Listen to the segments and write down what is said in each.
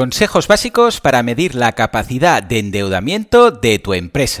Consejos básicos para medir la capacidad de endeudamiento de tu empresa.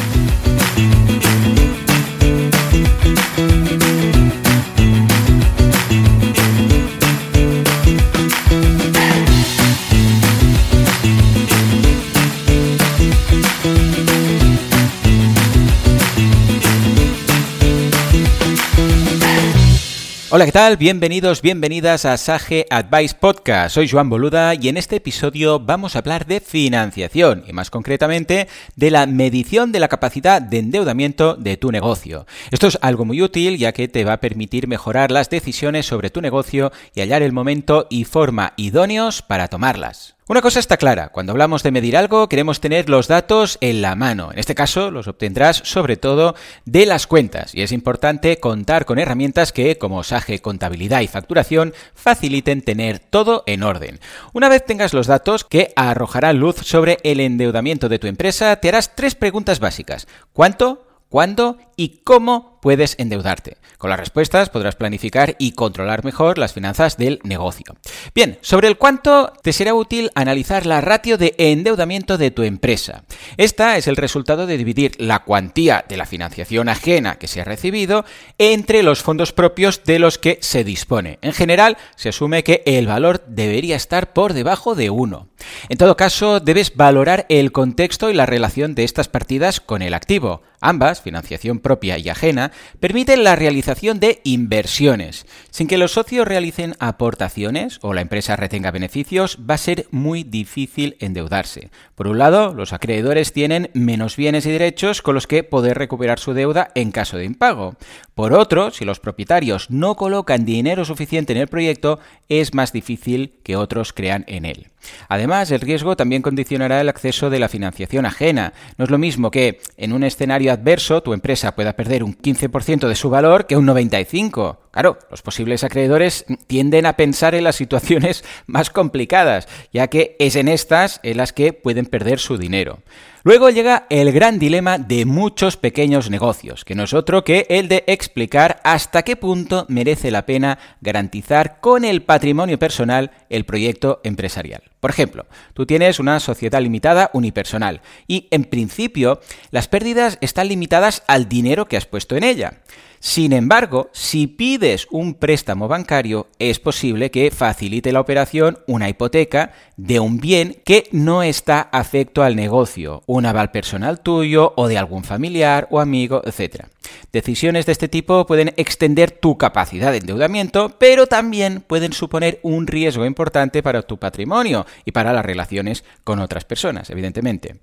Hola, ¿qué tal? Bienvenidos, bienvenidas a Sage Advice Podcast. Soy Joan Boluda y en este episodio vamos a hablar de financiación y más concretamente de la medición de la capacidad de endeudamiento de tu negocio. Esto es algo muy útil ya que te va a permitir mejorar las decisiones sobre tu negocio y hallar el momento y forma idóneos para tomarlas. Una cosa está clara, cuando hablamos de medir algo queremos tener los datos en la mano. En este caso los obtendrás sobre todo de las cuentas y es importante contar con herramientas que, como SAGE, contabilidad y facturación, faciliten tener todo en orden. Una vez tengas los datos que arrojarán luz sobre el endeudamiento de tu empresa, te harás tres preguntas básicas. ¿Cuánto? ¿Cuándo? ¿Y cómo puedes endeudarte. Con las respuestas podrás planificar y controlar mejor las finanzas del negocio. Bien, sobre el cuánto te será útil analizar la ratio de endeudamiento de tu empresa. Esta es el resultado de dividir la cuantía de la financiación ajena que se ha recibido entre los fondos propios de los que se dispone. En general, se asume que el valor debería estar por debajo de 1. En todo caso, debes valorar el contexto y la relación de estas partidas con el activo. Ambas, financiación propia y ajena, permiten la realización de inversiones. Sin que los socios realicen aportaciones o la empresa retenga beneficios, va a ser muy difícil endeudarse. Por un lado, los acreedores tienen menos bienes y derechos con los que poder recuperar su deuda en caso de impago. Por otro, si los propietarios no colocan dinero suficiente en el proyecto, es más difícil que otros crean en él. Además, el riesgo también condicionará el acceso de la financiación ajena. No es lo mismo que en un escenario adverso tu empresa pueda perder un 15% de su valor que un 95%. Claro, los posibles acreedores tienden a pensar en las situaciones más complicadas, ya que es en estas en las que pueden perder su dinero. Luego llega el gran dilema de muchos pequeños negocios, que no es otro que el de explicar hasta qué punto merece la pena garantizar con el patrimonio personal el proyecto empresarial. Por ejemplo, tú tienes una sociedad limitada unipersonal y en principio las pérdidas están limitadas al dinero que has puesto en ella. Sin embargo, si pides un préstamo bancario, es posible que facilite la operación una hipoteca de un bien que no está afecto al negocio, un aval personal tuyo o de algún familiar o amigo, etc. Decisiones de este tipo pueden extender tu capacidad de endeudamiento, pero también pueden suponer un riesgo importante para tu patrimonio y para las relaciones con otras personas, evidentemente.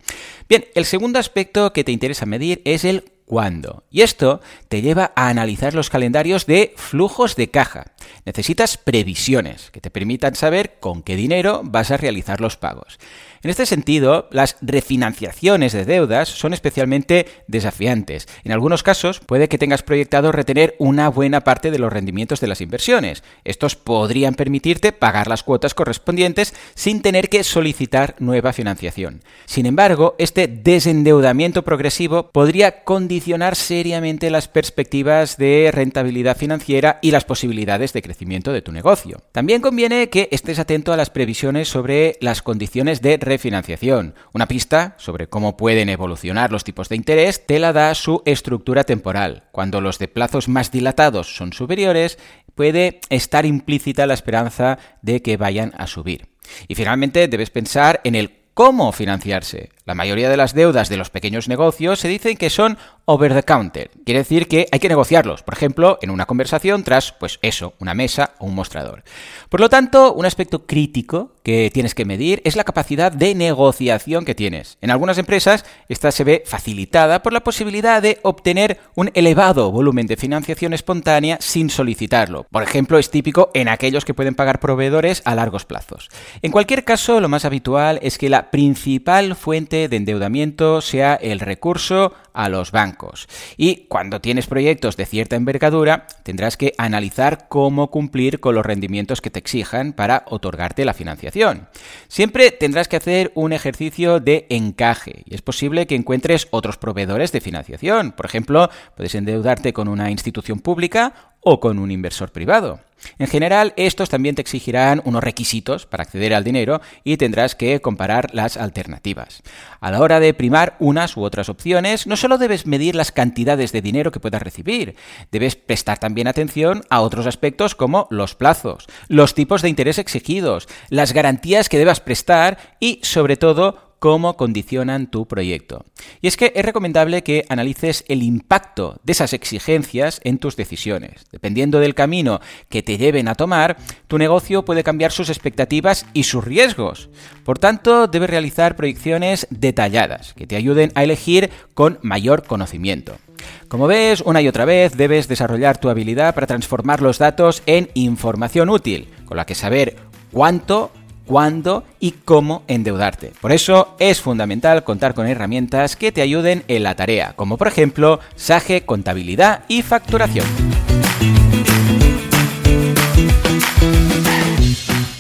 Bien, el segundo aspecto que te interesa medir es el cuándo. Y esto te lleva a analizar los calendarios de flujos de caja. Necesitas previsiones que te permitan saber con qué dinero vas a realizar los pagos. En este sentido, las refinanciaciones de deudas son especialmente desafiantes. En algunos casos puede que tengas proyectado retener una buena parte de los rendimientos de las inversiones. Estos podrían permitirte pagar las cuotas correspondientes sin tener que solicitar nueva financiación. Sin embargo, este desendeudamiento progresivo podría condicionar seriamente las perspectivas de rentabilidad financiera y las posibilidades de crecimiento de tu negocio. También conviene que estés atento a las previsiones sobre las condiciones de refinanciación. Una pista sobre cómo pueden evolucionar los tipos de interés te la da su estructura temporal. Cuando los de plazos más dilatados son superiores, puede estar implícita la esperanza de que vayan a subir. Y finalmente debes pensar en el cómo financiarse. La mayoría de las deudas de los pequeños negocios se dicen que son over the counter. Quiere decir que hay que negociarlos, por ejemplo, en una conversación tras, pues eso, una mesa o un mostrador. Por lo tanto, un aspecto crítico que tienes que medir es la capacidad de negociación que tienes. En algunas empresas, esta se ve facilitada por la posibilidad de obtener un elevado volumen de financiación espontánea sin solicitarlo. Por ejemplo, es típico en aquellos que pueden pagar proveedores a largos plazos. En cualquier caso, lo más habitual es que la principal fuente de endeudamiento sea el recurso a los bancos. Y cuando tienes proyectos de cierta envergadura, tendrás que analizar cómo cumplir con los rendimientos que te exijan para otorgarte la financiación. Siempre tendrás que hacer un ejercicio de encaje y es posible que encuentres otros proveedores de financiación. Por ejemplo, puedes endeudarte con una institución pública o con un inversor privado. En general, estos también te exigirán unos requisitos para acceder al dinero y tendrás que comparar las alternativas. A la hora de primar unas u otras opciones, no solo debes medir las cantidades de dinero que puedas recibir, debes prestar también atención a otros aspectos como los plazos, los tipos de interés exigidos, las garantías que debas prestar y, sobre todo, cómo condicionan tu proyecto. Y es que es recomendable que analices el impacto de esas exigencias en tus decisiones. Dependiendo del camino que te lleven a tomar, tu negocio puede cambiar sus expectativas y sus riesgos. Por tanto, debes realizar proyecciones detalladas que te ayuden a elegir con mayor conocimiento. Como ves, una y otra vez debes desarrollar tu habilidad para transformar los datos en información útil, con la que saber cuánto cuándo y cómo endeudarte. Por eso es fundamental contar con herramientas que te ayuden en la tarea, como por ejemplo Sage Contabilidad y Facturación.